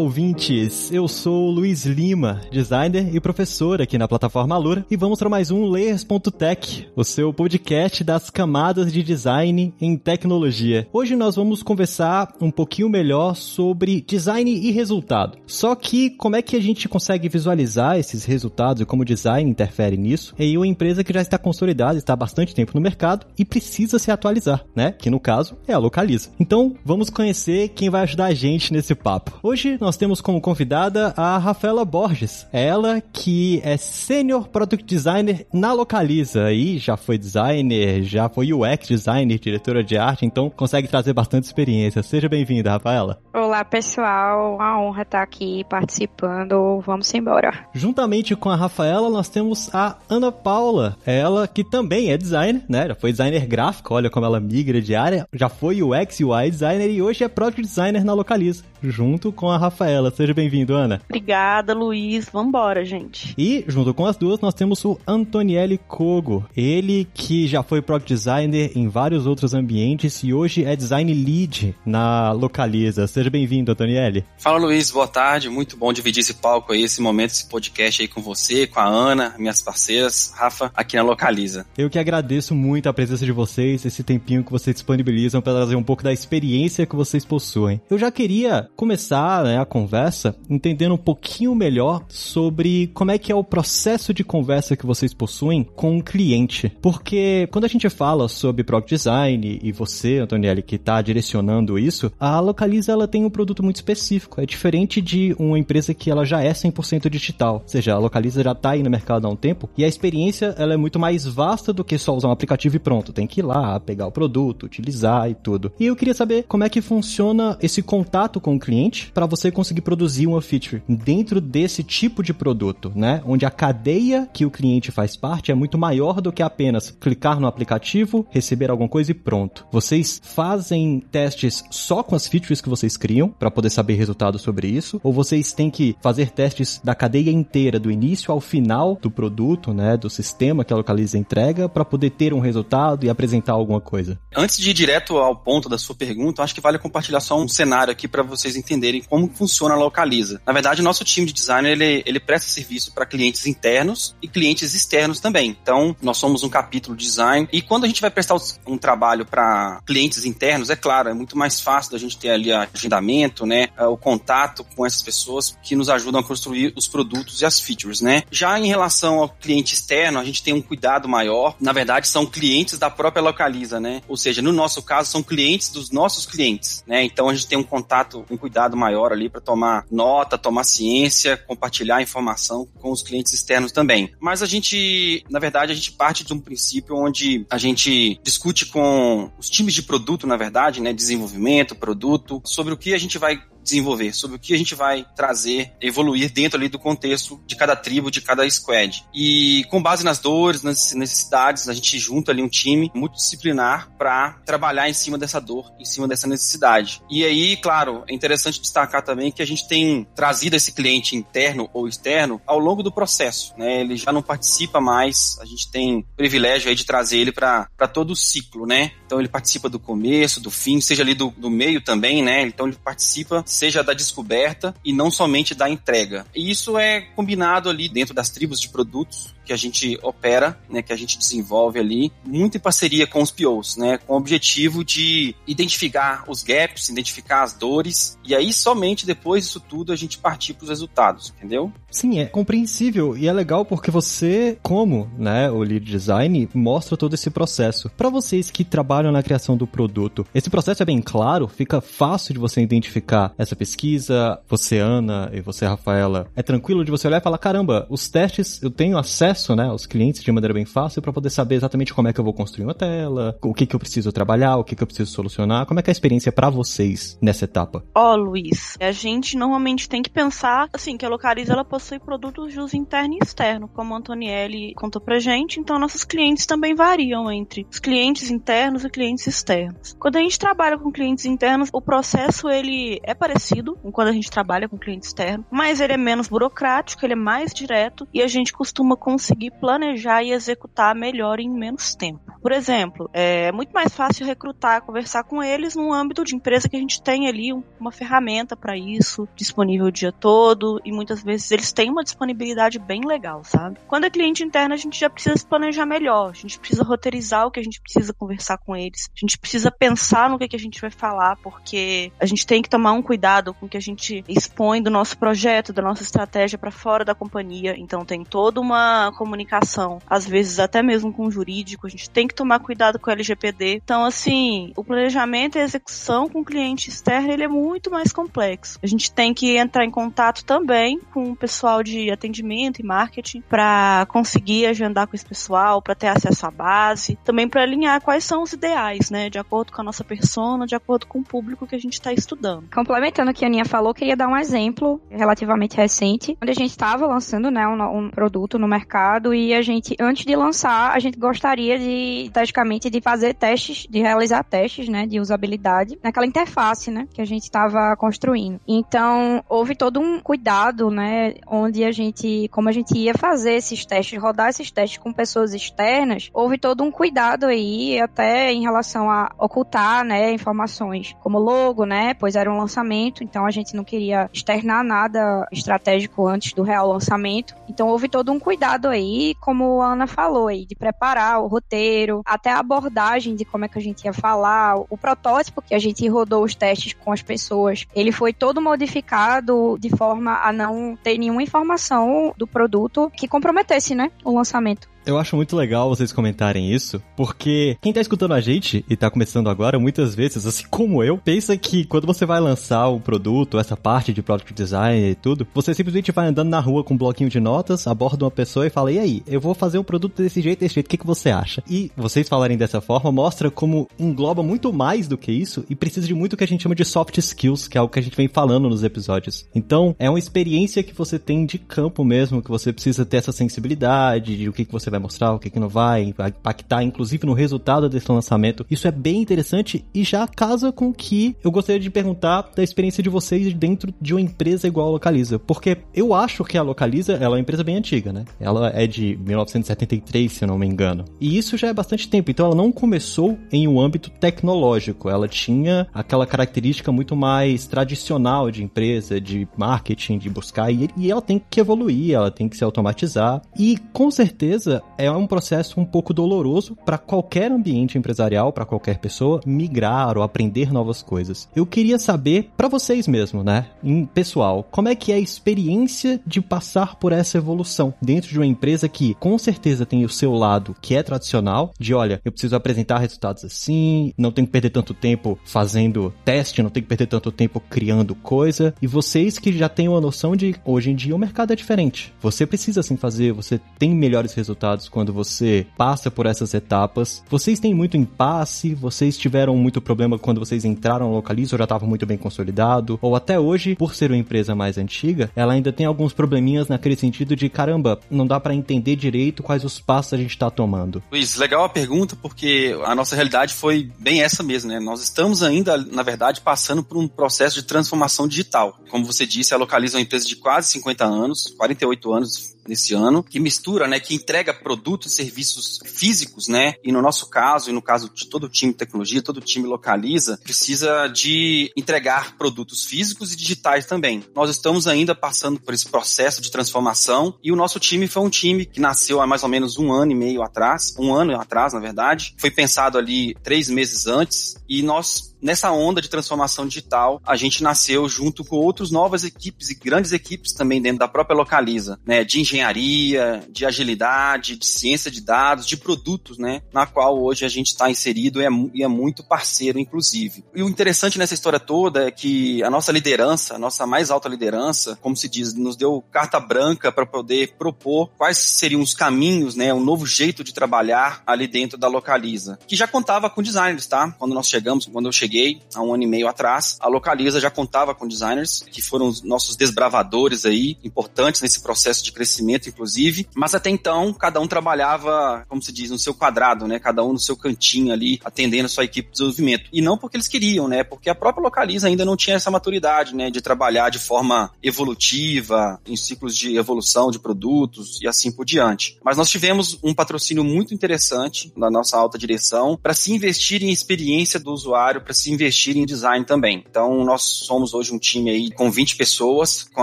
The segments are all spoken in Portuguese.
Ouvintes! Eu sou Luiz Lima, designer e professor aqui na plataforma Alura, e vamos para mais um Layers.tech, o seu podcast das camadas de design em tecnologia. Hoje nós vamos conversar um pouquinho melhor sobre design e resultado. Só que como é que a gente consegue visualizar esses resultados e como o design interfere nisso em uma empresa que já está consolidada, está há bastante tempo no mercado e precisa se atualizar, né? Que no caso é a Localiza. Então, vamos conhecer quem vai ajudar a gente nesse papo. Hoje nós temos como convidada a Rafaela Borges. Ela que é Senior Product Designer na Localiza e já foi designer, já foi UX designer, diretora de arte, então consegue trazer bastante experiência. Seja bem-vinda, Rafaela. Olá, pessoal. Uma honra estar aqui participando. Vamos embora. Juntamente com a Rafaela, nós temos a Ana Paula. Ela que também é designer, né? Já foi designer gráfico, olha como ela migra de área. Já foi UX e UI designer e hoje é Product Designer na Localiza, junto com a Rafaela. Seja bem-vindo, Ana. Obrigada, Luiz. Vambora, gente. E, junto com as duas, nós temos o Antonielli Kogo. Ele que já foi Product Designer em vários outros ambientes e hoje é Design Lead na Localiza. Seja bem-vindo, Antonielli. Fala, Luiz. Boa tarde. Muito bom dividir esse palco aí, esse momento, esse podcast aí com você, com a Ana, minhas parceiras, Rafa, aqui na Localiza. Eu que agradeço muito a presença de vocês, esse tempinho que vocês disponibilizam para trazer um pouco da experiência que vocês possuem. Eu já queria começar né, a conversa entendendo um pouquinho melhor sobre como é que é o processo de conversa que vocês possuem com o cliente. Porque quando a gente fala sobre product design e você, Antonielli, que está direcionando isso, a Localiza ela tem um produto muito específico. É diferente de uma empresa que ela já é 100% digital. Ou seja, a Localiza já está aí no mercado há um tempo e a experiência ela é muito mais vasta do que só usar um aplicativo e pronto. Tem que ir lá, pegar o produto, utilizar e tudo. E eu queria saber como é que funciona esse contato com o cliente para você conseguir produzir uma feature dentro desse tipo de produto, né? Onde a cadeia que o cliente faz parte é muito maior do que apenas clicar no aplicativo, receber alguma coisa e pronto. Vocês fazem testes só com as features que vocês criam para poder saber resultados sobre isso, ou vocês têm que fazer testes da cadeia inteira, do início ao final do produto, né, do sistema que a Localiza entrega, para poder ter um resultado e apresentar alguma coisa? Antes de ir direto ao ponto da sua pergunta, acho que vale compartilhar só um cenário aqui para vocês entenderem como funciona a Localiza. Na verdade, o nosso time de design ele, ele presta serviço para clientes internos e clientes externos também. Então, nós somos um capítulo de design e quando a gente vai prestar um trabalho para clientes internos, é claro, é muito mais fácil da gente ter ali agendamento, né, o contato com essas pessoas que nos ajudam a construir os produtos e as features, né? Já em relação ao cliente externo, a gente tem um cuidado maior. Na verdade, são clientes da própria Localiza, né? Ou seja, no nosso caso, são clientes dos nossos clientes, né? Então a gente tem um contato, um cuidado maior ali para tomar nota, tomar ciência, compartilhar informação com os clientes externos também. Mas a gente, na verdade, a gente parte de um princípio onde a gente discute com os times de produto, na verdade, né? Desenvolvimento, produto, sobre o que a gente vai desenvolver, sobre o que a gente vai trazer, evoluir dentro ali do contexto de cada tribo, de cada squad. E com base nas dores, nas necessidades, a gente junta ali um time multidisciplinar para trabalhar em cima dessa dor, em cima dessa necessidade. E aí, claro, é interessante destacar também que a gente tem trazido esse cliente interno ou externo ao longo do processo, né? Ele já não participa mais, a gente tem privilégio aí de trazer ele para todo o ciclo, né? Então ele participa do começo, do fim, seja ali do, do meio também, né? Então ele participa seja da descoberta e não somente da entrega. E isso é combinado ali dentro das tribos de produtos que a gente opera, né, que a gente desenvolve ali, muito em parceria com os POs, né, com o objetivo de identificar os gaps, identificar as dores, e aí somente depois disso tudo a gente partir para os resultados, entendeu? Sim, é compreensível e é legal porque você, como, né, o lead design, mostra todo esse processo. Para vocês que trabalham na criação do produto, esse processo é bem claro, fica fácil de você identificar essa pesquisa, você Ana e você Rafaela, é tranquilo de você olhar e falar, caramba, os testes eu tenho acesso acesso, né, aos clientes de maneira bem fácil para poder saber exatamente como é que eu vou construir uma tela, o que que eu preciso trabalhar, o que que eu preciso solucionar. Como é que é a experiência para vocês nessa etapa? Ó, oh, Luiz, a gente normalmente tem que pensar assim que a Localiza ela possui produtos de uso interno e externo, como a Antonielli contou pra gente. Então nossos clientes também variam entre os clientes internos e clientes externos. Quando a gente trabalha com clientes internos, o processo ele é parecido com quando a gente trabalha com cliente externo, mas ele é menos burocrático, ele é mais direto e a gente costuma conseguir planejar e executar melhor em menos tempo. Por exemplo, é muito mais fácil recrutar, conversar com eles no âmbito de empresa que a gente tem ali uma ferramenta para isso disponível o dia todo e muitas vezes eles têm uma disponibilidade bem legal, sabe? Quando é cliente interno, a gente já precisa se planejar melhor, a gente precisa roteirizar o que a gente precisa conversar com eles, a gente precisa pensar no que, que a gente vai falar, porque a gente tem que tomar um cuidado com o que a gente expõe do nosso projeto, da nossa estratégia para fora da companhia. Então tem toda uma comunicação, às vezes até mesmo com o jurídico, a gente tem que tomar cuidado com o LGPD. Então, assim, o planejamento e a execução com o cliente externo ele é muito mais complexo. A gente tem que entrar em contato também com o pessoal de atendimento e marketing para conseguir agendar com esse pessoal, para ter acesso à base, também para alinhar quais são os ideais, né, de acordo com a nossa persona, de acordo com o público que a gente está estudando. Complementando o que a Aninha falou, queria dar um exemplo relativamente recente, onde a gente estava lançando, né, um, um produto no mercado e a gente, antes de lançar, a gente gostaria de, estrategicamente, de fazer testes, de realizar testes, né, de usabilidade naquela interface, né, que a gente estava construindo. Então, houve todo um cuidado, né, onde a gente, como a gente ia fazer esses testes, rodar esses testes com pessoas externas, houve todo um cuidado aí, até em relação a ocultar, né, informações como logo, né, pois era um lançamento, então a gente não queria externar nada estratégico antes do real lançamento. Então houve todo um cuidado aí, como a Ana falou aí, de preparar o roteiro, até a abordagem de como é que a gente ia falar, o protótipo que a gente rodou os testes com as pessoas, ele foi todo modificado de forma a não ter nenhuma informação do produto que comprometesse, né, o lançamento. Eu acho muito legal vocês comentarem isso, porque quem tá escutando a gente e tá começando agora, muitas vezes, assim como eu, pensa que quando você vai lançar um produto, essa parte de product design e tudo, você simplesmente vai andando na rua com um bloquinho de notas, aborda uma pessoa e fala: "E aí, eu vou fazer um produto desse jeito, desse jeito, o que que você acha?". E vocês falarem dessa forma mostra como engloba muito mais do que isso e precisa de muito que a gente chama de soft skills, que é algo que a gente vem falando nos episódios. Então, é uma experiência que você tem de campo mesmo, que você precisa ter essa sensibilidade de o que que você vai mostrar, o que, que não vai, vai impactar, inclusive no resultado desse lançamento. Isso é bem interessante e já casa com o que eu gostaria de perguntar da experiência de vocês dentro de uma empresa igual a Localiza. Porque eu acho que a Localiza ela é uma empresa bem antiga, né? Ela é de 1973, se eu não me engano. E isso já é bastante tempo. Então ela não começou em um âmbito tecnológico. Ela tinha aquela característica muito mais tradicional de empresa, de marketing, de buscar. E, e ela tem que evoluir, ela tem que se automatizar. E com certeza é um processo um pouco doloroso para qualquer ambiente empresarial, para qualquer pessoa migrar ou aprender novas coisas. Eu queria saber para vocês mesmo, né, em pessoal, como é que é a experiência de passar por essa evolução dentro de uma empresa que com certeza tem o seu lado que é tradicional, de olha, eu preciso apresentar resultados assim, não tenho que perder tanto tempo fazendo teste, não tenho que perder tanto tempo criando coisa, e vocês que já têm uma noção de hoje em dia o mercado é diferente. Você precisa assim fazer, você tem melhores resultados resultados quando você passa por essas etapas. Vocês têm muito impasse? Vocês tiveram muito problema quando vocês entraram no Localiza já estava muito bem consolidado? Ou até hoje, por ser uma empresa mais antiga, ela ainda tem alguns probleminhas naquele sentido de caramba, não dá para entender direito quais os passos a gente está tomando. Luiz, legal a pergunta porque a nossa realidade foi bem essa mesmo, né? Nós estamos ainda, na verdade, passando por um processo de transformação digital. Como você disse, a Localiza é uma empresa de quase 50 anos, 48 anos nesse ano, que mistura, né, que entrega produtos e serviços físicos, né? E no nosso caso, e no caso de todo o time de tecnologia, todo o time localiza, precisa de entregar produtos físicos e digitais também. Nós estamos ainda passando por esse processo de transformação e o nosso time foi um time que nasceu há mais ou menos um ano e meio atrás, um ano atrás, na verdade. Foi pensado ali três meses antes e nós nessa onda de transformação digital, a gente nasceu junto com outras novas equipes e grandes equipes também dentro da própria Localiza, né, de engenharia, de agilidade, de ciência de dados, de produtos, né, na qual hoje a gente está inserido e é, e é muito parceiro, inclusive. E o interessante nessa história toda é que a nossa liderança, a nossa mais alta liderança, como se diz, nos deu carta branca para poder propor quais seriam os caminhos, né, um novo jeito de trabalhar ali dentro da Localiza, que já contava com designers, tá? Quando nós chegamos, quando eu cheguei, há um ano e meio atrás, a Localiza já contava com designers, que foram os nossos desbravadores aí, importantes nesse processo de crescimento, inclusive, mas até então, cada um trabalhava, como se diz, no seu quadrado, né? Cada um no seu cantinho ali, atendendo a sua equipe de desenvolvimento. E não porque eles queriam, né? Porque a própria Localiza ainda não tinha essa maturidade, né? De trabalhar de forma evolutiva, em ciclos de evolução de produtos e assim por diante. Mas nós tivemos um patrocínio muito interessante da nossa alta direção para se investir em experiência do usuário, para se investir em design também. Então, nós somos hoje um time aí com 20 pessoas, com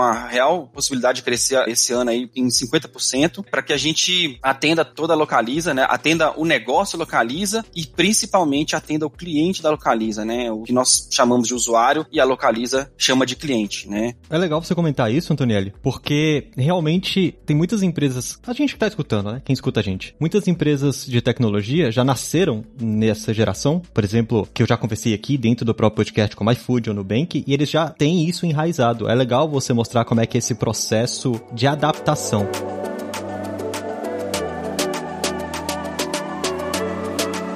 a real possibilidade de crescer esse ano aí em 50%, para que a gente atenda toda a localiza, né? Atenda o negócio localiza e principalmente atenda o cliente da localiza, né? O que nós chamamos de usuário e a localiza chama de cliente, né? É legal você comentar isso, Antonielli, porque realmente tem muitas empresas, a gente que tá escutando, né? Quem escuta a gente. Muitas empresas de tecnologia já nasceram nessa geração, por exemplo, que eu já conversei aqui dentro do próprio podcast como iFood ou Nubank, e eles já têm isso enraizado. É legal você mostrar como é que é esse processo de adaptação.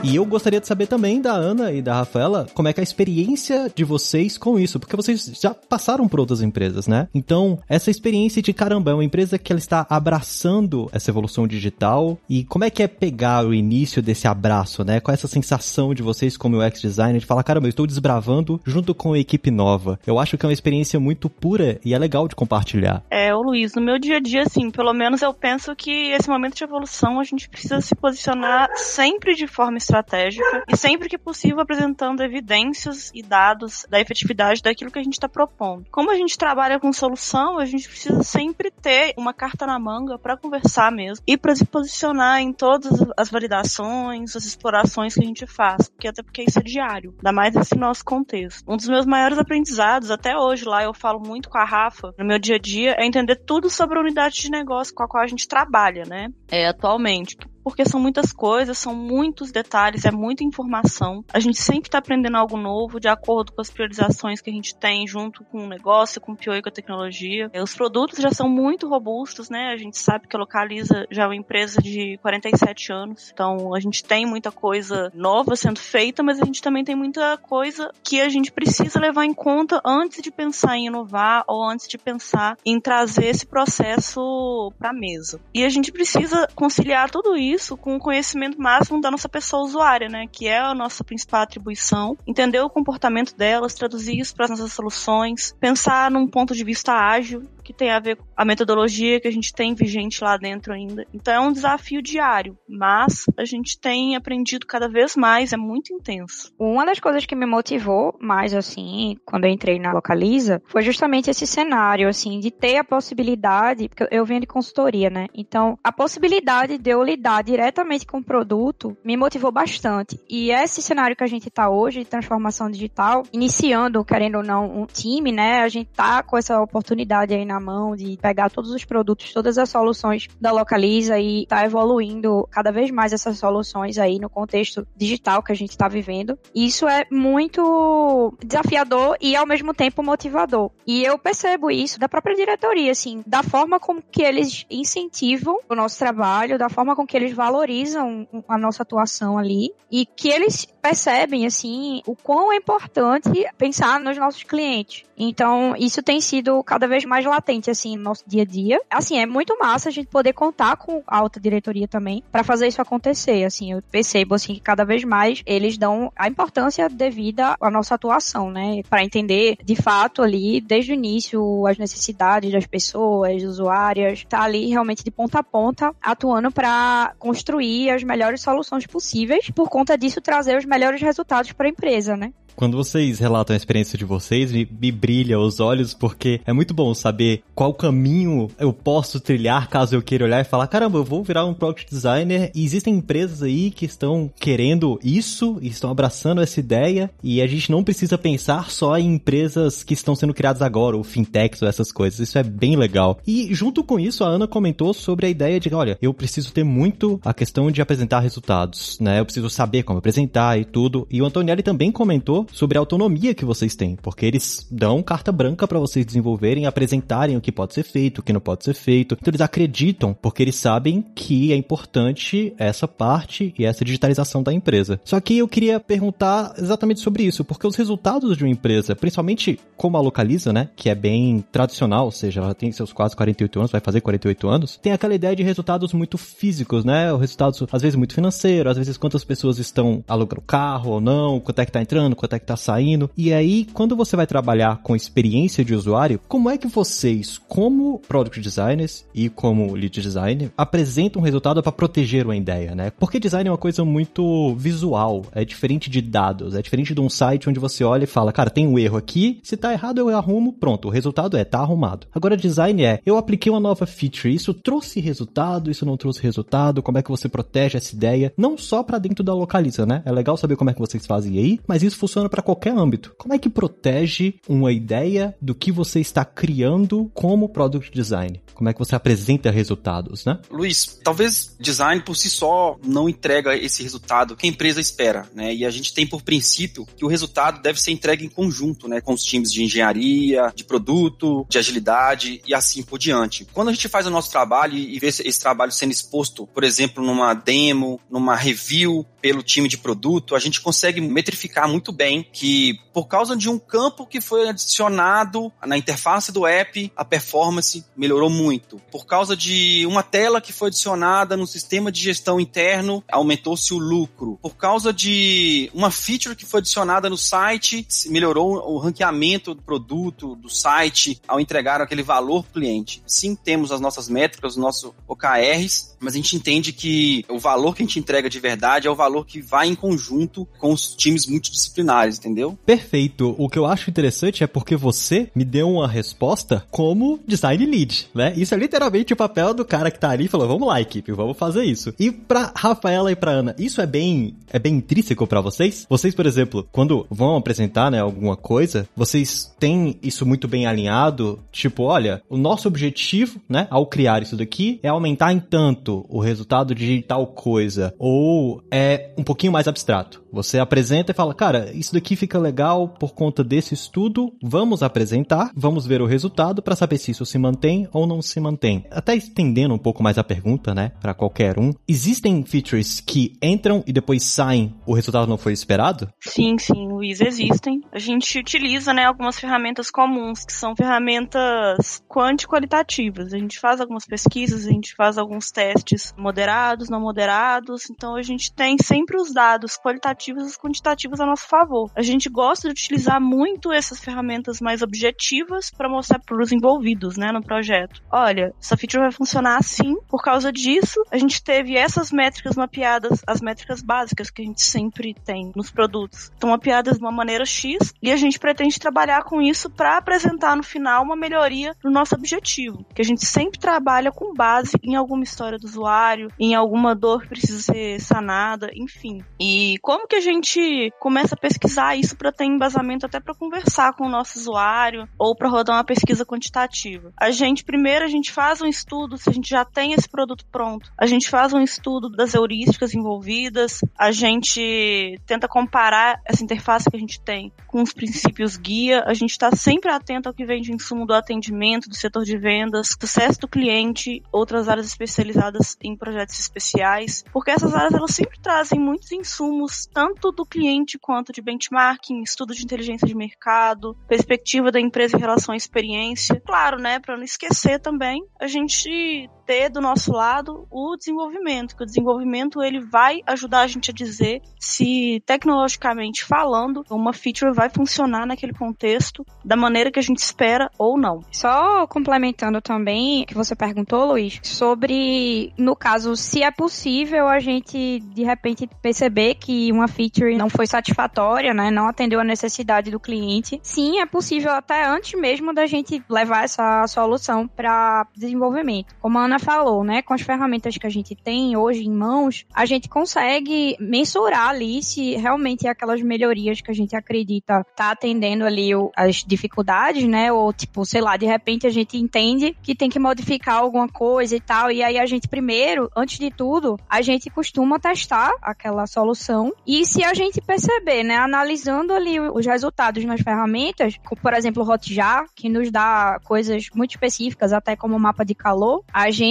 E eu gostaria de saber também da Ana e da Rafaela como é que é a experiência de vocês com isso, porque vocês já passaram por outras empresas, né? Então, essa experiência de caramba, é uma empresa que ela está abraçando essa evolução digital e como é que é pegar o início desse abraço, né? Qual é essa sensação de vocês como UX designer de falar, caramba, eu estou desbravando junto com a equipe nova. Eu acho que é uma experiência muito pura e é legal de compartilhar. É, o Luiz, no meu dia a dia, assim, pelo menos eu penso que esse momento de evolução a gente precisa se posicionar sempre de forma estratégica e sempre que possível apresentando evidências e dados da efetividade daquilo que a gente está propondo. Como a gente trabalha com solução, a gente precisa sempre ter uma carta na manga para conversar mesmo e para se posicionar em todas as validações, as explorações que a gente faz, porque até porque isso é diário, ainda mais nesse nosso contexto. Um dos meus maiores aprendizados até hoje lá eu falo muito com a Rafa no meu dia a dia é entender tudo sobre a unidade de negócio com a qual a gente trabalha, né? É, atualmente porque são muitas coisas, são muitos detalhes, é muita informação. A gente sempre está aprendendo algo novo de acordo com as priorizações que a gente tem junto com o negócio, com o PO e com a tecnologia. É, os produtos já são muito robustos, né? A gente sabe que a Localiza já é uma empresa de 47 anos, então a gente tem muita coisa nova sendo feita, mas a gente também tem muita coisa que a gente precisa levar em conta antes de pensar em inovar ou antes de pensar em trazer esse processo para a mesa. E a gente precisa conciliar tudo isso isso com o conhecimento máximo da nossa pessoa usuária, né? Que é a nossa principal atribuição. Entender o comportamento delas, traduzir isso para as nossas soluções, pensar num ponto de vista ágil, que tem a ver com a metodologia que a gente tem vigente lá dentro ainda. Então é um desafio diário, mas a gente tem aprendido cada vez mais, é muito intenso. Uma das coisas que me motivou mais assim, quando eu entrei na Localiza, foi justamente esse cenário assim de ter a possibilidade, porque eu venho de consultoria, né? Então, a possibilidade de eu lidar diretamente com o produto me motivou bastante. E esse cenário que a gente está hoje de transformação digital, iniciando, querendo ou não, um time, né? A gente tá com essa oportunidade aí na mão de pegar todos os produtos, todas as soluções da Localiza e tá evoluindo cada vez mais essas soluções aí no contexto digital que a gente está vivendo. Isso é muito desafiador e ao mesmo tempo motivador. E eu percebo isso da própria diretoria, assim, da forma como que eles incentivam o nosso trabalho, da forma com que eles valorizam a nossa atuação ali e que eles percebem, assim, o quão é importante pensar nos nossos clientes. Então, isso tem sido cada vez mais latente, assim, no nosso dia a dia. Assim, é muito massa a gente poder contar com a alta diretoria também para fazer isso acontecer. Assim, eu percebo, assim, que cada vez mais eles dão a importância devida à nossa atuação, né? Para entender, de fato, ali, desde o início, as necessidades das pessoas, usuárias, tá ali realmente de ponta a ponta, atuando para construir as melhores soluções possíveis, por conta disso trazer os melhores resultados para a empresa, né? Quando vocês relatam a experiência de vocês, me, me brilha os olhos, porque é muito bom saber qual caminho eu posso trilhar caso eu queira olhar e falar: caramba, eu vou virar um product designer. E existem empresas aí que estão querendo isso, estão abraçando essa ideia, e a gente não precisa pensar só em empresas que estão sendo criadas agora, ou fintechs ou essas coisas. Isso é bem legal. E junto com isso, a Ana comentou sobre a ideia de: olha, eu preciso ter muito a questão de apresentar resultados, né? Eu preciso saber como apresentar e tudo. E o Antonielli também comentou sobre a autonomia que vocês têm, porque eles dão carta branca para vocês desenvolverem, apresentarem o que pode ser feito, o que não pode ser feito. Então eles acreditam, porque eles sabem que é importante essa parte e essa digitalização da empresa. Só que eu queria perguntar exatamente sobre isso, porque os resultados de uma empresa, principalmente como a Localiza, né, que é bem tradicional, ou seja, ela tem seus quase 48 anos, vai fazer 48 anos, tem aquela ideia de resultados muito físicos, né? Resultados às vezes muito financeiro, às vezes quantas pessoas estão alugando carro ou não, quanto é que tá entrando, quanto é que tá saindo. E aí, quando você vai trabalhar com experiência de usuário, como é que vocês, como product designers e como lead designer, apresentam um resultado para proteger uma ideia, né? Porque design é uma coisa muito visual, é diferente de dados, é diferente de um site onde você olha e fala, cara, tem um erro aqui, se tá errado eu arrumo, pronto, o resultado é, tá arrumado. Agora design é, eu apliquei uma nova feature, isso trouxe resultado, isso não trouxe resultado, como é que você protege essa ideia, não só para dentro da localiza, né? É legal saber como é que vocês fazem aí, mas isso funciona para qualquer âmbito. Como é que protege uma ideia do que você está criando como product design? Como é que você apresenta resultados, né? Luiz, talvez design por si só não entrega esse resultado que a empresa espera, né? E a gente tem por princípio que o resultado deve ser entregue em conjunto, né? Com os times de engenharia, de produto, de agilidade e assim por diante. Quando a gente faz o nosso trabalho e vê esse trabalho sendo exposto, por exemplo, numa demo, numa review pelo time de produto, a gente consegue metrificar muito bem que por causa de um campo que foi adicionado na interface do app, a performance melhorou muito. Por causa de uma tela que foi adicionada no sistema de gestão interno, aumentou-se o lucro. Por causa de uma feature que foi adicionada no site, melhorou o ranqueamento do produto, do site, ao entregar aquele valor pro cliente. Sim, temos as nossas métricas, os nossos OKRs, mas a gente entende que o valor que a gente entrega de verdade é o valor que vai em conjunto com os times multidisciplinares, entendeu? Perfeito. O que eu acho interessante é porque você me deu uma resposta como design lead, né? Isso é literalmente o papel do cara que tá ali e falou: "Vamos lá, equipe, vamos fazer isso". E pra Rafaela e pra Ana, isso é bem é bem intrínseco para vocês? Vocês, por exemplo, quando vão apresentar, né, alguma coisa, vocês têm isso muito bem alinhado, tipo, olha, o nosso objetivo, né, ao criar isso daqui é aumentar em tanto o resultado de tal coisa, ou é um pouquinho mais abstrato. Você apresenta e fala, cara, isso daqui fica legal por conta desse estudo, vamos apresentar, vamos ver o resultado para saber se isso se mantém ou não se mantém. Até estendendo um pouco mais a pergunta, né, para qualquer um, existem features que entram e depois saem, o resultado não foi esperado? Sim, sim, Luiz, existem. A gente utiliza, né, algumas ferramentas comuns, que são ferramentas quanti-qualitativas. A gente faz algumas pesquisas, a gente faz alguns testes moderados, não moderados, então a gente tem sempre os dados qualitativos e quantitativos a nosso favor. A gente gosta de utilizar muito essas ferramentas mais objetivas para mostrar para os envolvidos, né, no projeto. Olha, essa feature vai funcionar assim, por causa disso, a gente teve essas métricas mapeadas, as métricas básicas que a gente sempre tem nos produtos. Estão mapeadas de uma maneira X e a gente pretende trabalhar com isso para apresentar no final uma melhoria no nosso objetivo, que a gente sempre trabalha com base em alguma história do usuário, em alguma dor que precisa ser sanada, enfim. E como que a gente começa a pesquisar isso para ter embasamento até para conversar com o nosso usuário ou para rodar uma pesquisa quantitativa? A gente primeiro a gente faz um estudo se a gente já tem esse produto pronto. A gente faz um estudo das heurísticas envolvidas, a gente tenta comparar essa interface que a gente tem com os princípios guia, a gente está sempre atento ao que vem de insumo do atendimento, do setor de vendas, sucesso do cliente, outras áreas especializadas em projetos especiais, porque essas áreas elas sempre trazem muitos insumos, tanto do cliente quanto de benchmarking, estudo de inteligência de mercado, perspectiva da empresa em relação à experiência. Claro, né, para não esquecer também, a gente ter do nosso lado o desenvolvimento, que o desenvolvimento ele vai ajudar a gente a dizer se tecnologicamente falando uma feature vai funcionar naquele contexto da maneira que a gente espera ou não. Só complementando também que você perguntou, Luiz, sobre no caso se é possível a gente de repente perceber que uma feature não foi satisfatória, né, não atendeu a necessidade do cliente. Sim, é possível até antes mesmo da gente levar essa solução para desenvolvimento. Como a Ana falou, né, com as ferramentas que a gente tem hoje em mãos, a gente consegue mensurar ali se realmente aquelas melhorias que a gente acredita tá atendendo ali as dificuldades, né, ou tipo, sei lá, de repente a gente entende que tem que modificar alguma coisa e tal, e aí a gente primeiro, antes de tudo, a gente costuma testar aquela solução. E se a gente perceber, né, analisando ali os resultados nas ferramentas, por exemplo, o Hotjar, que nos dá coisas muito específicas, até como mapa de calor, a gente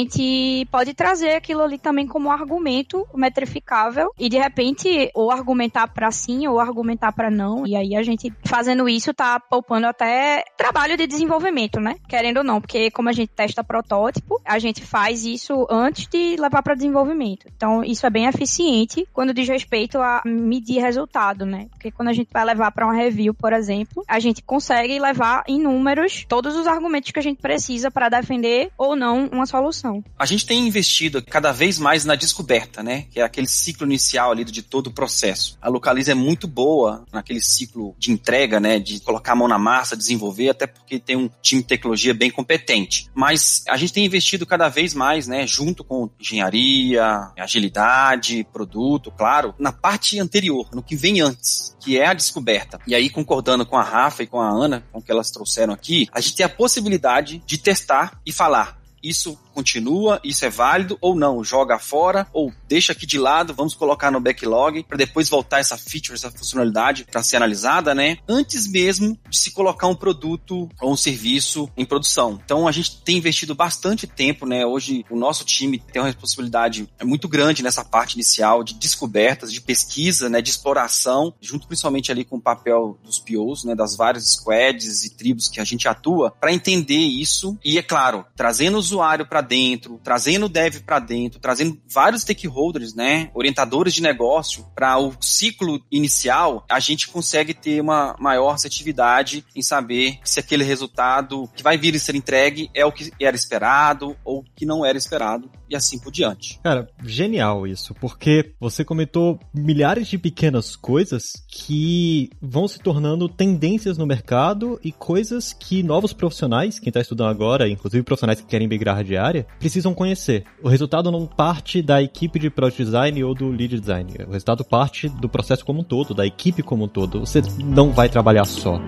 pode trazer aquilo ali também como argumento metrificável e de repente ou argumentar para sim ou argumentar para não. E aí a gente fazendo isso tá poupando até trabalho de desenvolvimento, né? Querendo ou não, porque como a gente testa protótipo, a gente faz isso antes de levar para desenvolvimento. Então isso é bem eficiente quando diz respeito a medir resultado, né? Porque quando a gente vai levar para uma review, por exemplo, a gente consegue levar em números todos os argumentos que a gente precisa para defender ou não uma solução. A gente tem investido cada vez mais na descoberta, né? Que é aquele ciclo inicial ali de todo o processo. A Localiza é muito boa naquele ciclo de entrega, né? De colocar a mão na massa, desenvolver, até porque tem um time de tecnologia bem competente. Mas a gente tem investido cada vez mais, né? Junto com engenharia, agilidade, produto, claro, na parte anterior, no que vem antes, que é a descoberta. E aí, concordando com a Rafa e com a Ana, com o que elas trouxeram aqui, a gente tem a possibilidade de testar e falar isso continua, isso é válido ou não, joga fora ou deixa aqui de lado, vamos colocar no backlog para depois voltar essa feature, essa funcionalidade para ser analisada, né? Antes mesmo de se colocar um produto ou um serviço em produção. Então a gente tem investido bastante tempo, né? Hoje o nosso time tem uma responsabilidade muito grande nessa parte inicial de descobertas, de pesquisa, né, de exploração, junto principalmente ali com o papel dos POs, né, das várias squads e tribos que a gente atua, para entender isso e é claro, trazendo os usuário para dentro, trazendo o dev para dentro, trazendo vários stakeholders, né, orientadores de negócio para o ciclo inicial, a gente consegue ter uma maior assertividade em saber se aquele resultado que vai vir a ser entregue é o que era esperado ou que não era esperado e assim por diante. Cara, genial isso, porque você comentou milhares de pequenas coisas que vão se tornando tendências no mercado e coisas que novos profissionais, quem está estudando agora, inclusive profissionais que querem migrar de área, precisam conhecer. O resultado não parte da equipe de product design ou do lead design. O resultado parte do processo como um todo, da equipe como um todo. Você não vai trabalhar só.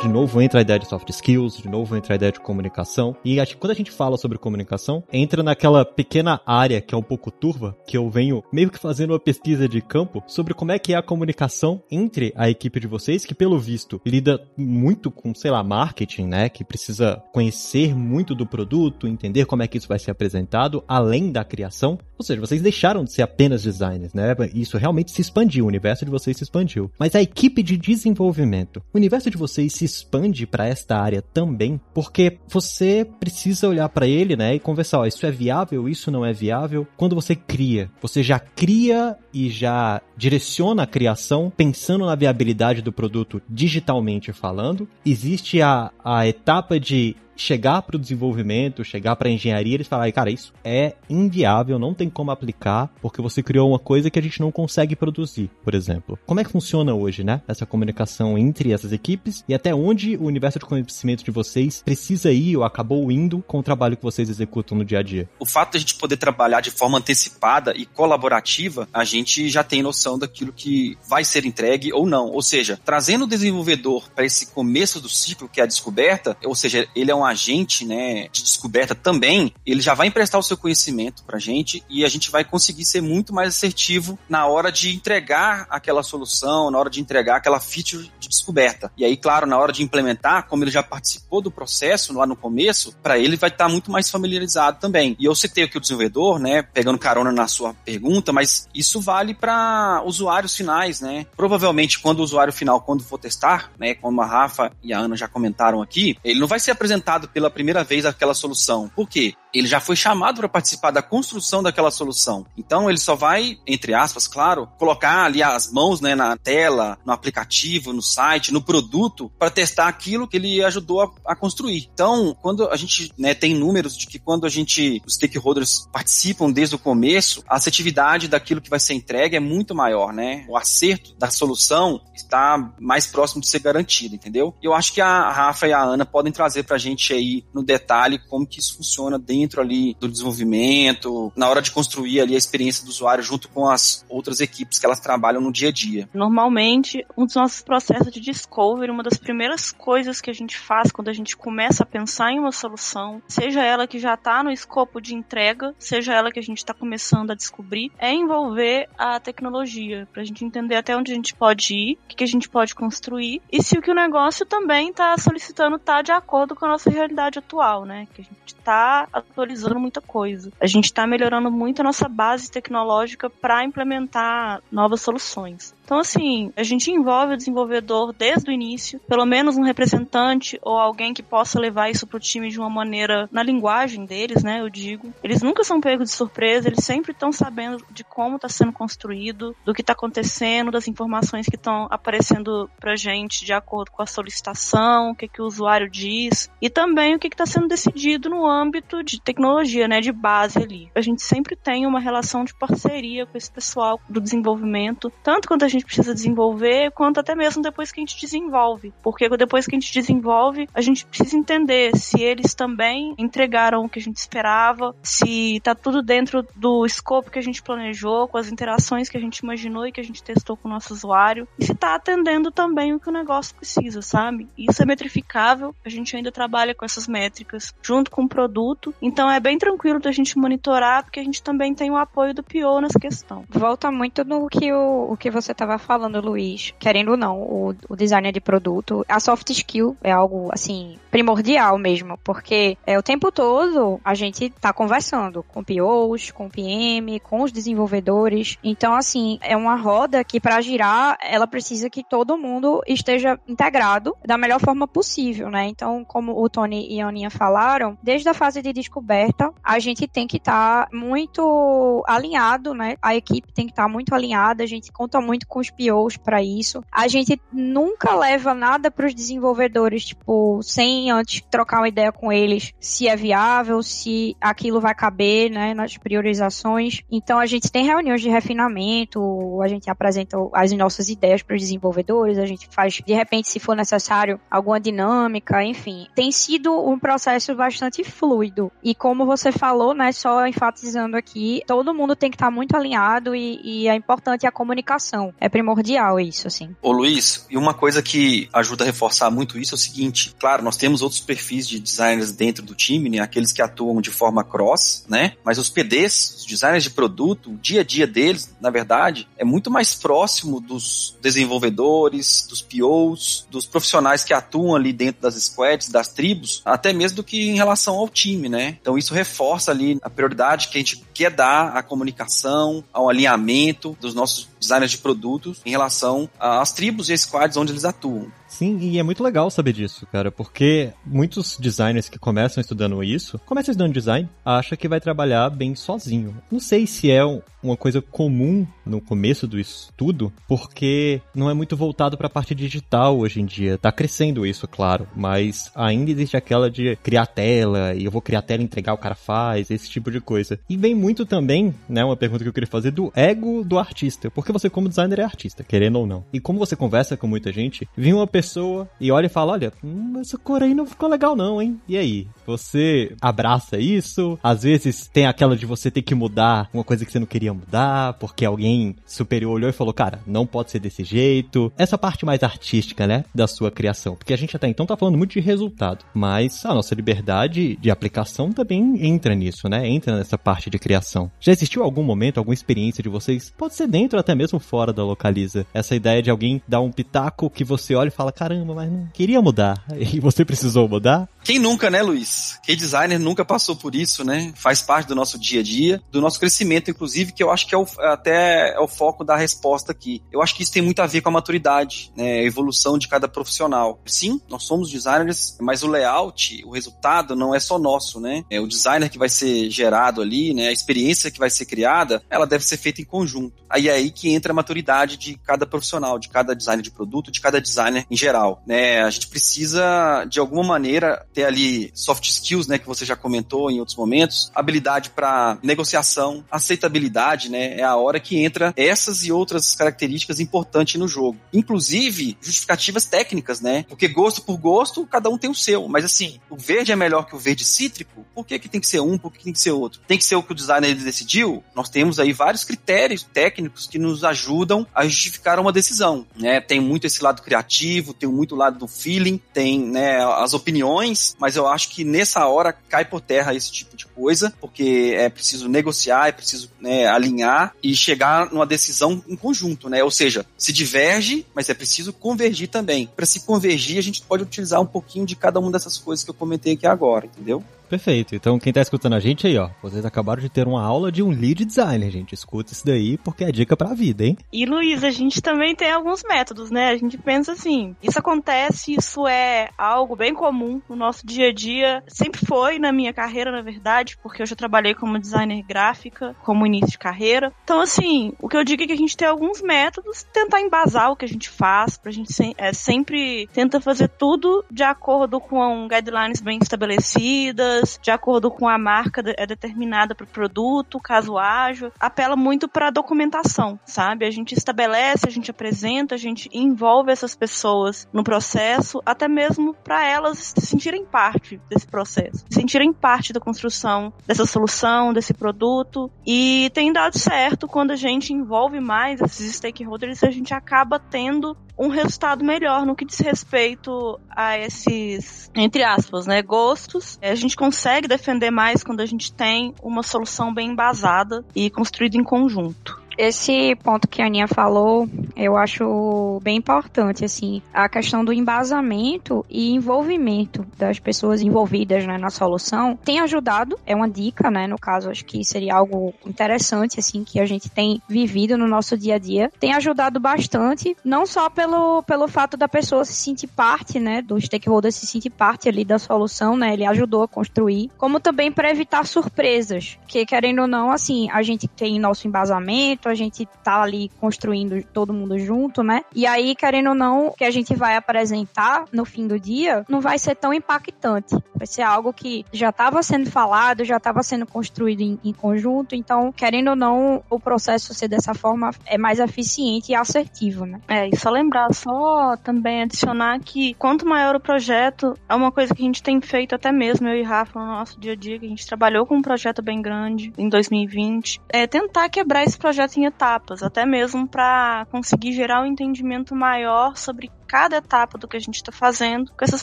De novo entra a ideia de soft skills, de novo entra a ideia de comunicação. E acho que quando a gente fala sobre comunicação, entra naquela pequena área que é um pouco turva, que eu venho meio que fazendo uma pesquisa de campo sobre como é que é a comunicação entre a equipe de vocês, que pelo visto lida muito com, sei lá, marketing, né? Que precisa conhecer muito do produto, entender como é que isso vai ser apresentado, além da criação. Ou seja, vocês deixaram de ser apenas designers, né? Isso realmente se expandiu, o universo de vocês se expandiu. Mas a equipe de desenvolvimento, o universo de vocês se expande para esta área também, porque você precisa olhar para ele, né, e conversar, ó, isso é viável, isso não é viável. Quando você cria, você já cria e já direciona a criação pensando na viabilidade do produto digitalmente falando. Existe a, a etapa de chegar para o desenvolvimento, chegar para a engenharia, eles falarem, cara, isso é inviável, não tem como aplicar, porque você criou uma coisa que a gente não consegue produzir, por exemplo. Como é que funciona hoje, né? Essa comunicação entre essas equipes e até onde o universo de conhecimento de vocês precisa ir ou acabou indo com o trabalho que vocês executam no dia a dia? O fato de a gente poder trabalhar de forma antecipada e colaborativa, a gente já tem noção daquilo que vai ser entregue ou não. Ou seja, trazendo o desenvolvedor para esse começo do ciclo, que é a descoberta, ou seja, ele é um agente, né, de descoberta também, ele já vai emprestar o seu conhecimento pra gente e a gente vai conseguir ser muito mais assertivo na hora de entregar aquela solução, na hora de entregar aquela feature de descoberta. E aí, claro, na hora de implementar, como ele já participou do processo lá no começo, para ele vai estar tá muito mais familiarizado também. E eu citei aqui o desenvolvedor, né, pegando carona na sua pergunta, mas isso vale para usuários finais, né? Provavelmente quando o usuário final, quando for testar, né, como a Rafa e a Ana já comentaram aqui, ele não vai ser apresentado pela primeira vez aquela solução. Por quê? Ele já foi chamado para participar da construção daquela solução. Então ele só vai, entre aspas, claro, colocar ali as mãos né, na tela, no aplicativo, no site, no produto, para testar aquilo que ele ajudou a, a construir. Então, quando a gente né, tem números de que quando a gente, os stakeholders participam desde o começo, a assertividade daquilo que vai ser entregue é muito maior, né? O acerto da solução está mais próximo de ser garantido, entendeu? E eu acho que a Rafa e a Ana podem trazer para a gente aí no detalhe como que isso funciona dentro dentro ali do desenvolvimento, na hora de construir ali a experiência do usuário junto com as outras equipes que elas trabalham no dia a dia. Normalmente, um dos nossos processos de discovery, uma das primeiras coisas que a gente faz quando a gente começa a pensar em uma solução, seja ela que já está no escopo de entrega, seja ela que a gente está começando a descobrir, é envolver a tecnologia, para a gente entender até onde a gente pode ir, o que, a gente pode construir, e se o que o negócio também está solicitando está de acordo com a nossa realidade atual, né? Que a gente está atualizando muita coisa. A gente está melhorando muito a nossa base tecnológica para implementar novas soluções. Então, assim, a gente envolve o desenvolvedor desde o início, pelo menos um representante ou alguém que possa levar isso pro time de uma maneira na linguagem deles, né? Eu digo. Eles nunca são pegos de surpresa, eles sempre estão sabendo de como está sendo construído, do que está acontecendo, das informações que estão aparecendo pra gente de acordo com a solicitação, o que, que o usuário diz, e também o que está sendo decidido no âmbito de tecnologia, né? De base ali. A gente sempre tem uma relação de parceria com esse pessoal do desenvolvimento, tanto quando a gente gente precisa desenvolver, quanto até mesmo depois que a gente desenvolve. Porque depois que a gente desenvolve, a gente precisa entender se eles também entregaram o que a gente esperava, se tá tudo dentro do escopo que a gente planejou, com as interações que a gente imaginou e que a gente testou com o nosso usuário, e se tá atendendo também o que o negócio precisa, sabe? Isso é metrificável, a gente ainda trabalha com essas métricas junto com o produto, então é bem tranquilo da gente monitorar, porque a gente também tem o apoio do PO nessa questão. Volta muito no que o, o que você estava falando, Luiz, querendo ou não, o, o designer de produto, a soft skill é algo, assim, primordial mesmo, porque é o tempo todo a gente tá conversando com POs, com PM, com os desenvolvedores. Então, assim, é uma roda que para girar, ela precisa que todo mundo esteja integrado da melhor forma possível, né? Então, como o Tony e a Aninha falaram, desde a fase de descoberta, a gente tem que estar tá muito alinhado, né? A equipe tem que estar tá muito alinhada, a gente conta muito com os POs para isso. A gente nunca leva nada para os desenvolvedores, tipo, sem antes trocar uma ideia com eles se é viável, se aquilo vai caber, né, nas priorizações. Então a gente tem reuniões de refinamento, a gente apresenta as nossas ideias para os desenvolvedores, a gente faz, de repente, se for necessário, alguma dinâmica, enfim. Tem sido um processo bastante fluido. E como você falou, né, só enfatizando aqui, todo mundo tem que estar muito alinhado e, e é importante a comunicação é primordial isso, assim. Ô Luiz, e uma coisa que ajuda a reforçar muito isso é o seguinte, claro, nós temos outros perfis de designers dentro do time, né, aqueles que atuam de forma cross, né, mas os PDs, os designers de produto, o dia a dia deles, na verdade, é muito mais próximo dos desenvolvedores, dos POs, dos profissionais que atuam ali dentro das squads, das tribos, até mesmo do que em relação ao time, né? Então isso reforça ali a prioridade que a gente quer dar à comunicação, ao alinhamento dos nossos designers de produtos em relação às tribos e squads onde eles atuam. Sim, e é muito legal saber disso, cara, porque muitos designers que começam estudando isso, começam estudando design, acham que vai trabalhar bem sozinho. Não sei se é uma coisa comum no começo do estudo, porque não é muito voltado para a parte digital hoje em dia. Tá crescendo isso, claro, mas ainda existe aquela de criar tela, e eu vou criar tela e entregar, o cara faz, esse tipo de coisa. E vem muito também, né, uma pergunta que eu queria fazer do ego do artista, porque você como designer é artista, querendo ou não. E como você conversa com muita gente, vem uma pergunta pessoa e olha e fala: olha, hum, essa cor aí não ficou legal, não, hein? E aí? Você abraça isso? Às vezes tem aquela de você ter que mudar uma coisa que você não queria mudar, porque alguém superior olhou e falou, cara, não pode ser desse jeito. Essa parte mais artística, né, da sua criação. Porque a gente até então tá falando muito de resultado, mas a nossa liberdade de aplicação também entra nisso, né? Entra nessa parte de criação. Já existiu algum momento, alguma experiência de vocês? Pode ser dentro até mesmo fora da localiza. Essa ideia de alguém dar um pitaco que você olha e fala, caramba, mas não queria mudar. E você precisou mudar? Quem nunca, né, Luiz? Quem designer nunca passou por isso, né? Faz parte do nosso dia a dia, do nosso crescimento, inclusive, que eu acho que é o, até é o foco da resposta aqui. Eu acho que isso tem muito a ver com a maturidade, né? A evolução de cada profissional. Sim, nós somos designers, mas o layout, o resultado não é só nosso, né? É o designer que vai ser gerado ali, né? A experiência que vai ser criada, ela deve ser feita em conjunto. Aí é aí que entra a maturidade de cada profissional, de cada designer de produto, de cada designer em geral, né? A gente precisa, de alguma maneira, ter ali soft skills, né, que você já comentou em outros momentos, habilidade para negociação, aceitabilidade, né, é a hora que entra essas e outras características importantes no jogo. Inclusive, justificativas técnicas, né? Porque gosto por gosto, cada um tem o seu, mas assim, o verde é melhor que o verde cítrico, por que, que tem que ser um, por que tem que ser outro? Tem que ser o que o designer decidiu? Nós temos aí vários critérios técnicos que nos ajudam a justificar uma decisão, né? Tem muito esse lado criativo, tem muito o lado do feeling, tem, né, as opiniões, mas eu acho que nessa hora cai por terra esse tipo de coisa, porque é preciso negociar, é preciso né, alinhar e chegar numa decisão em conjunto, né? Ou seja, se diverge, mas é preciso convergir também. Para se convergir, a gente pode utilizar um pouquinho de cada uma dessas coisas que eu comentei aqui agora, entendeu? Perfeito. Então, quem tá escutando a gente aí, ó, vocês acabaram de ter uma aula de um lead designer, gente. Escuta isso daí porque é dica pra vida, hein? E, Luiz, a gente também tem alguns métodos, né? A gente pensa assim, isso acontece, isso é algo bem comum no nosso dia a dia. Sempre foi na minha carreira, na verdade, porque eu já trabalhei como designer gráfica, como início de carreira. Então, assim, o que eu digo é que a gente tem alguns métodos, tentar embasar o que a gente faz, pra gente se, é, sempre tenta fazer tudo de acordo com guidelines bem estabelecidas, de acordo com a marca é determinada para o produto, caso haja, apela muito para a documentação, sabe? A gente estabelece, a gente apresenta, a gente envolve essas pessoas no processo, até mesmo para elas se sentirem parte desse processo, se sentirem parte da construção dessa solução, desse produto. E tem dado certo quando a gente envolve mais esses stakeholders, a gente acaba tendo um resultado melhor no que diz respeito a esses, entre aspas, né, gostos. A gente consegue defender mais quando a gente tem uma solução bem embasada e construída em conjunto. Esse ponto que a Aninha falou, eu acho bem importante, assim, a questão do embasamento e envolvimento das pessoas envolvidas né, na solução tem ajudado, é uma dica, né, no caso, acho que seria algo interessante, assim, que a gente tem vivido no nosso dia a dia, tem ajudado bastante, não só pelo, pelo fato da pessoa se sentir parte, né, do stakeholder se sentir parte ali da solução, né, ele ajudou a construir, como também para evitar surpresas, que querendo ou não, assim, a gente tem nosso embasamento, a gente tá ali construindo todo mundo junto, né? E aí, querendo ou não, o que a gente vai apresentar no fim do dia não vai ser tão impactante. Vai ser algo que já estava sendo falado, já estava sendo construído em, em, conjunto, então, querendo ou não, o processo ser dessa forma é mais eficiente e assertivo, né? É, e só lembrar, só também adicionar que quanto maior o projeto, é uma coisa que a gente tem feito até mesmo, eu e Rafa, no nosso dia a dia, que a gente trabalhou com um projeto bem grande em 2020, é tentar quebrar esse projeto em etapas, até mesmo para conseguir gerar um entendimento maior sobre cada etapa do que a gente está fazendo com essas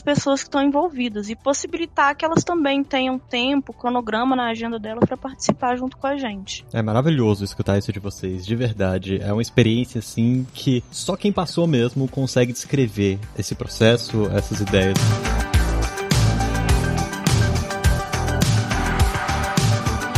pessoas que estão envolvidas e possibilitar que elas também tenham tempo, cronograma na agenda delas para participar junto com a gente. É maravilhoso escutar isso de vocês, de verdade. É uma experiência assim que só quem passou mesmo consegue descrever esse processo, essas ideias.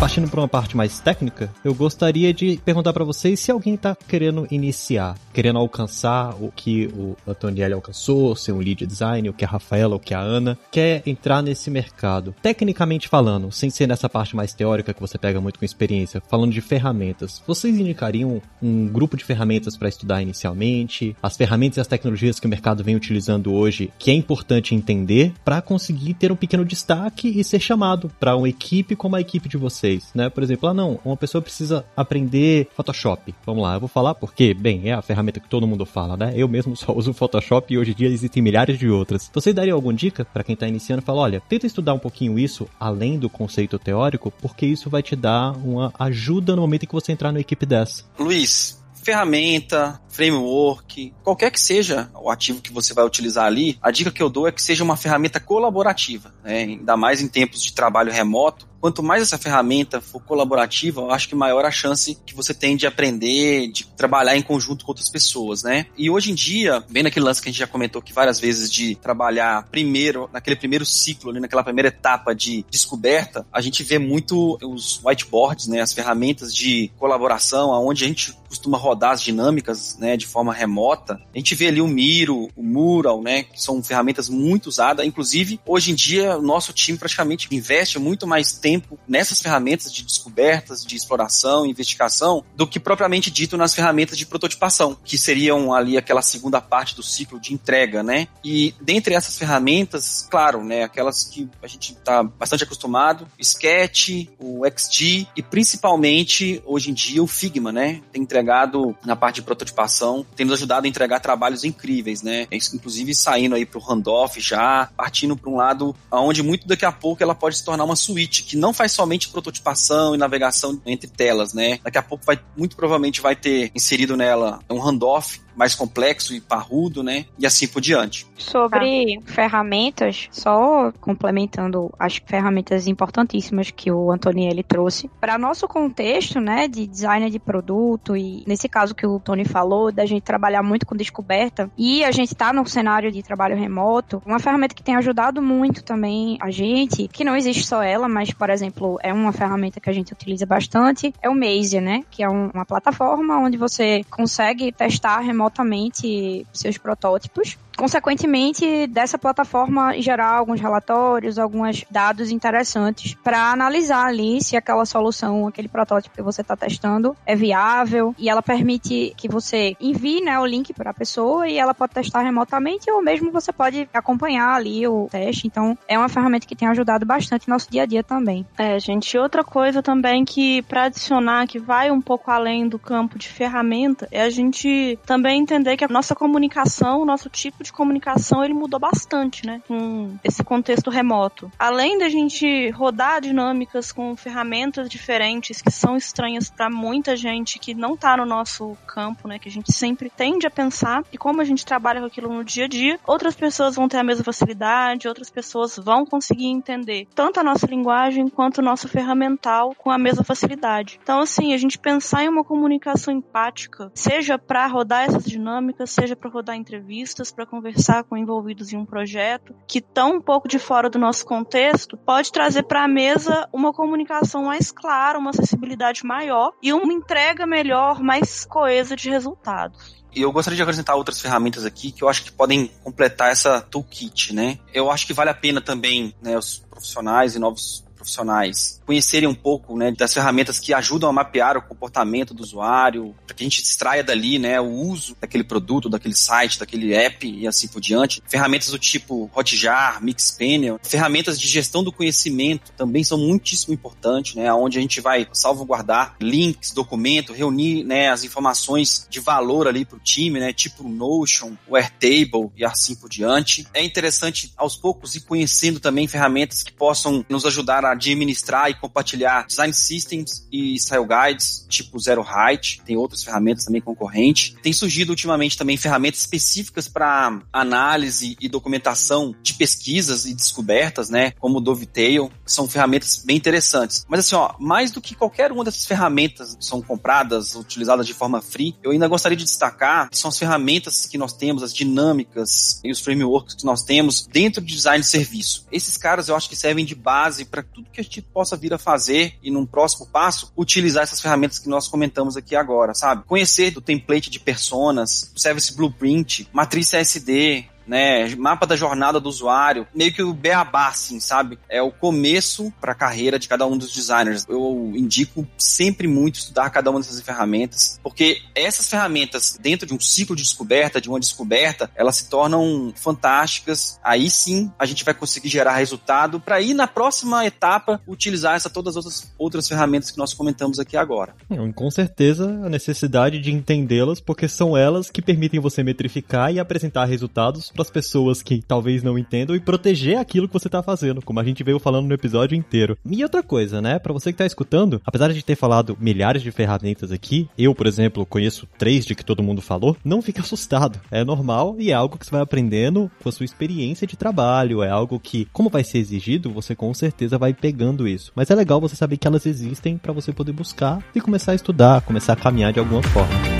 Partindo para uma parte mais técnica, eu gostaria de perguntar para vocês se alguém está querendo iniciar, querendo alcançar o que o Antonielli alcançou, ser um lead design, o que a Rafaela, o que a Ana, quer entrar nesse mercado. Tecnicamente falando, sem ser nessa parte mais teórica que você pega muito com experiência, falando de ferramentas, vocês indicariam um grupo de ferramentas para estudar inicialmente, as ferramentas e as tecnologias que o mercado vem utilizando hoje, que é importante entender para conseguir ter um pequeno destaque e ser chamado para uma equipe como a equipe de vocês? Vocês, né? Por exemplo, ah não, uma pessoa precisa aprender Photoshop. Vamos lá, eu vou falar porque, bem, é a ferramenta que todo mundo fala, né? Eu mesmo só uso Photoshop e hoje em dia existem milhares de outras. Você daria alguma dica para quem tá iniciando? Fala, olha, tenta estudar um pouquinho isso além do conceito teórico, porque isso vai te dar uma ajuda no momento em que você entrar na equipe dessa. Luiz, ferramenta, framework, qualquer que seja o ativo que você vai utilizar ali, a dica que eu dou é que seja uma ferramenta colaborativa, né? ainda mais em tempos de trabalho remoto, quanto mais essa ferramenta for colaborativa, eu acho que maior a chance que você tem de aprender, de trabalhar em conjunto com outras pessoas, né? E hoje em dia, bem naquele lance que a gente já comentou aqui várias vezes de trabalhar primeiro, naquele primeiro ciclo, ali, naquela primeira etapa de descoberta, a gente vê muito os whiteboards, né? As ferramentas de colaboração, aonde a gente costuma rodar as dinâmicas, né? De forma remota. A gente vê ali o Miro, o Mural, né? Que são ferramentas muito usadas. Inclusive, hoje em dia, o nosso time praticamente investe muito mais tempo tempo nessas ferramentas de descobertas, de exploração, investigação, do que propriamente dito nas ferramentas de prototipação, que seriam ali aquela segunda parte do ciclo de entrega, né? E dentre essas ferramentas, claro, né, aquelas que a gente está bastante acostumado, Sketch, o XD e principalmente hoje em dia o Figma, né? Tem entregado na parte de prototipação, tem nos ajudado a entregar trabalhos incríveis, né? Inclusive saindo aí para o handoff já, partindo para um lado aonde muito daqui a pouco ela pode se tornar uma suíte que não faz somente prototipação e navegação entre telas, né? Daqui a pouco vai, muito provavelmente vai ter inserido nela um handoff mais complexo e parrudo, né? E assim por diante. Sobre ah. ferramentas, só complementando as ferramentas importantíssimas que o Antonielli trouxe, para nosso contexto, né, de design de produto e nesse caso que o Tony falou, da gente trabalhar muito com descoberta e a gente tá num cenário de trabalho remoto, uma ferramenta que tem ajudado muito também a gente, que não existe só ela, mas por exemplo, é uma ferramenta que a gente utiliza bastante, é o Maze, né, que é um, uma plataforma onde você consegue testar remotamente remotamente seus protótipos consequentemente, dessa plataforma gerar alguns relatórios, alguns dados interessantes para analisar ali se aquela solução, aquele protótipo que você está testando é viável e ela permite que você envie né, o link para a pessoa e ela pode testar remotamente ou mesmo você pode acompanhar ali o teste. Então, é uma ferramenta que tem ajudado bastante no nosso dia a dia também. É, gente, outra coisa também que para adicionar que vai um pouco além do campo de ferramenta é a gente também entender que a nossa comunicação, o nosso tipo de de comunicação ele mudou bastante, né? Com esse contexto remoto. Além da gente rodar dinâmicas com ferramentas diferentes que são estranhas para muita gente que não tá no nosso campo, né? Que a gente sempre tende a pensar e como a gente trabalha com aquilo no dia a dia, outras pessoas vão ter a mesma facilidade, outras pessoas vão conseguir entender tanto a nossa linguagem quanto o nosso ferramental com a mesma facilidade. Então, assim, a gente pensar em uma comunicação empática, seja para rodar essas dinâmicas, seja para rodar entrevistas, para conversar com envolvidos em um projeto que estão um pouco de fora do nosso contexto, pode trazer para a mesa uma comunicação mais clara, uma acessibilidade maior e uma entrega melhor, mais coesa de resultados. E eu gostaria de acrescentar outras ferramentas aqui que eu acho que podem completar essa toolkit, né? Eu acho que vale a pena também, né, os profissionais e novos profissionais conhecerem um pouco né, das ferramentas que ajudam a mapear o comportamento do usuário, para que a gente extraia dali né, o uso daquele produto, daquele site, daquele app e assim por diante. Ferramentas do tipo Hotjar, Mixpanel, ferramentas de gestão do conhecimento também são muitíssimo importantes, né, onde a gente vai salvaguardar links, documento, reunir né, as informações de valor ali para o time, né, tipo o Notion, o Airtable e assim por diante. É interessante aos poucos ir conhecendo também ferramentas que possam nos ajudar a administrar e compartilhar design systems e style guides, tipo Zero Height, tem outras ferramentas também concorrentes. Tem surgido ultimamente também ferramentas específicas para análise e documentação de pesquisas e descobertas, né, como o Dovetail, são ferramentas bem interessantes. Mas assim, ó, mais do que qualquer uma dessas ferramentas que são compradas, utilizadas de forma free, eu ainda gostaria de destacar que são as ferramentas que nós temos, as dinâmicas e os frameworks que nós temos dentro de design de serviço. Esses caras eu acho que servem de base para tudo que a gente possa vir a fazer e num próximo passo utilizar essas ferramentas que nós comentamos aqui agora, sabe? Conhecer do template de personas, service blueprint, matriz CSD, né? Mapa da jornada do usuário, meio que o beabá, assim, sabe? É o começo para a carreira de cada um dos designers. Eu indico sempre muito estudar cada uma dessas ferramentas, porque essas ferramentas, dentro de um ciclo de descoberta, de uma descoberta, elas se tornam fantásticas. Aí sim a gente vai conseguir gerar resultado para ir na próxima etapa utilizar essa todas as outras, outras ferramentas que nós comentamos aqui agora. Com certeza a necessidade de entendê-las, porque são elas que permitem você metrificar e apresentar resultados para as pessoas que talvez não entendam e proteger aquilo que você está fazendo, como a gente veio falando no episódio inteiro. E outra coisa, né? Para você que está escutando, apesar de ter falado milhares de ferramentas aqui, eu, por exemplo, conheço três de que todo mundo falou, não fique assustado. É normal e é algo que você vai aprendendo com a sua experiência de trabalho. É algo que, como vai ser exigido, você com certeza vai pegando isso. Mas é legal você saber que elas existem para você poder buscar e começar a estudar, começar a caminhar de alguma forma.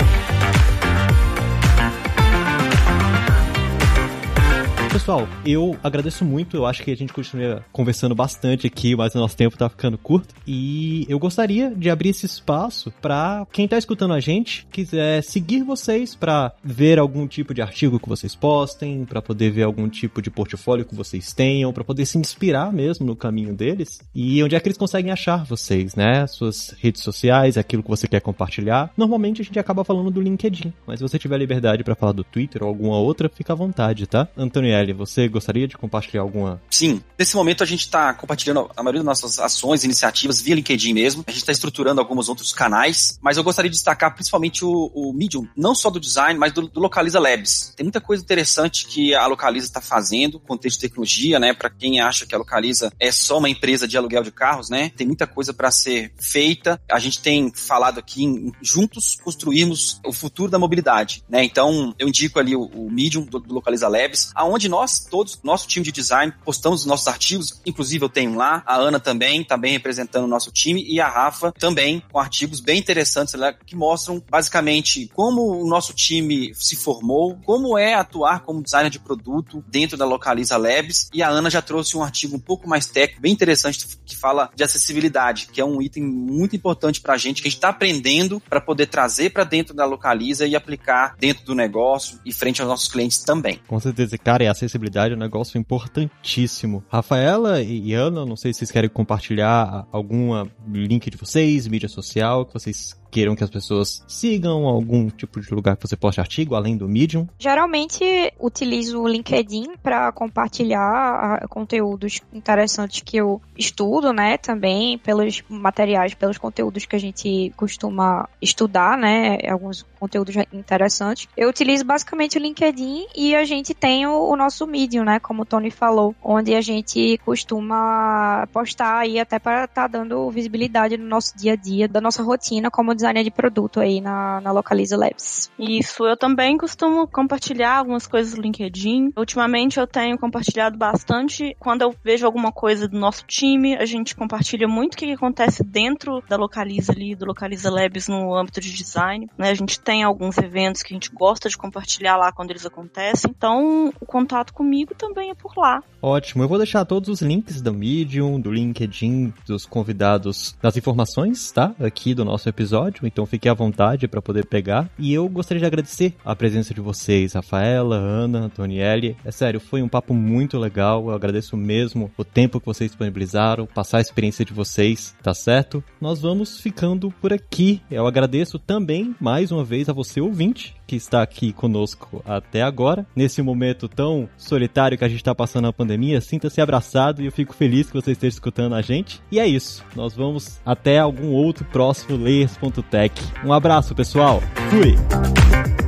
Pessoal, eu agradeço muito. Eu acho que a gente continua conversando bastante aqui, mas o nosso tempo tá ficando curto. E eu gostaria de abrir esse espaço para quem tá escutando a gente quiser seguir vocês para ver algum tipo de artigo que vocês postem, para poder ver algum tipo de portfólio que vocês tenham, para poder se inspirar mesmo no caminho deles. E onde é que eles conseguem achar vocês, né? Suas redes sociais, aquilo que você quer compartilhar. Normalmente a gente acaba falando do LinkedIn, mas se você tiver liberdade para falar do Twitter ou alguma outra, fica à vontade, tá? Antônio você gostaria de compartilhar alguma? Sim. Nesse momento a gente está compartilhando a maioria das nossas ações, iniciativas via LinkedIn mesmo. A gente está estruturando alguns outros canais, mas eu gostaria de destacar principalmente o, o Medium, não só do design, mas do, do, Localiza Labs. Tem muita coisa interessante que a Localiza está fazendo, contexto de tecnologia, né? Para quem acha que a Localiza é só uma empresa de aluguel de carros, né? Tem muita coisa para ser feita. A gente tem falado aqui em juntos construirmos o futuro da mobilidade, né? Então eu indico ali o, o Medium do, do Localiza Labs, aonde nós, todos, nosso time de design, postamos os nossos artigos, inclusive eu tenho lá, a Ana também, também representando o nosso time, e a Rafa também, com artigos bem interessantes lá, que mostram basicamente como o nosso time se formou, como é atuar como designer de produto dentro da Localiza Labs, e a Ana já trouxe um artigo um pouco mais técnico, bem interessante, que fala de acessibilidade, que é um item muito importante para a gente, que a gente está aprendendo para poder trazer para dentro da Localiza e aplicar dentro do negócio e frente aos nossos clientes também. Com certeza, cara, e a acessibilidade é um negócio importantíssimo. Rafaela e Ana, não sei se vocês querem compartilhar algum link de vocês, mídia social, que vocês queiram que as pessoas sigam algum tipo de lugar que você poste artigo, além do Medium? Geralmente utilizo o LinkedIn para compartilhar ah, conteúdos interessantes que eu estudo, né, também pelos materiais, pelos conteúdos que a gente costuma estudar, né, alguns conteúdos interessantes. Eu utilizo basicamente o LinkedIn e a gente tem o, o nosso Medium, né, como o Tony falou, onde a gente costuma postar aí até para estar tá dando visibilidade no nosso dia a dia, da nossa rotina como designer de produto aí na, na Localiza Labs. Isso, eu também costumo compartilhar algumas coisas no LinkedIn. Ultimamente eu tenho compartilhado bastante. Quando eu vejo alguma coisa do nosso time, a gente compartilha muito o que acontece dentro da Localiza ali, do Localiza Labs no âmbito de design. Né? A gente tem alguns eventos que a gente gosta de compartilhar lá quando eles acontecem. Então, o contato comigo também é por lá. Ótimo, eu vou deixar todos os links do Medium, do LinkedIn, dos convidados, das informações, tá? Aqui do nosso episódio, então fique à vontade para poder pegar. E eu gostaria de agradecer a presença de vocês, Rafaela, Ana, Antonielli. É sério, foi um papo muito legal. Eu agradeço mesmo o tempo que vocês disponibilizaram, passar a experiência de vocês, tá certo? Nós vamos ficando por aqui. Eu agradeço também mais uma vez a você ouvinte que está aqui conosco até agora, nesse momento tão solitário que a gente está passando na pandemia. Sinta-se abraçado e eu fico feliz que você esteja escutando a gente. E é isso. Nós vamos até algum outro próximo Layers.tech. Um abraço, pessoal. Fui!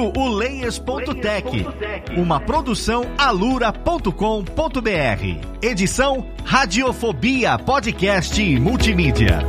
Ouviu o Layers.tech, uma produção alura.com.br. Edição Radiofobia Podcast e Multimídia.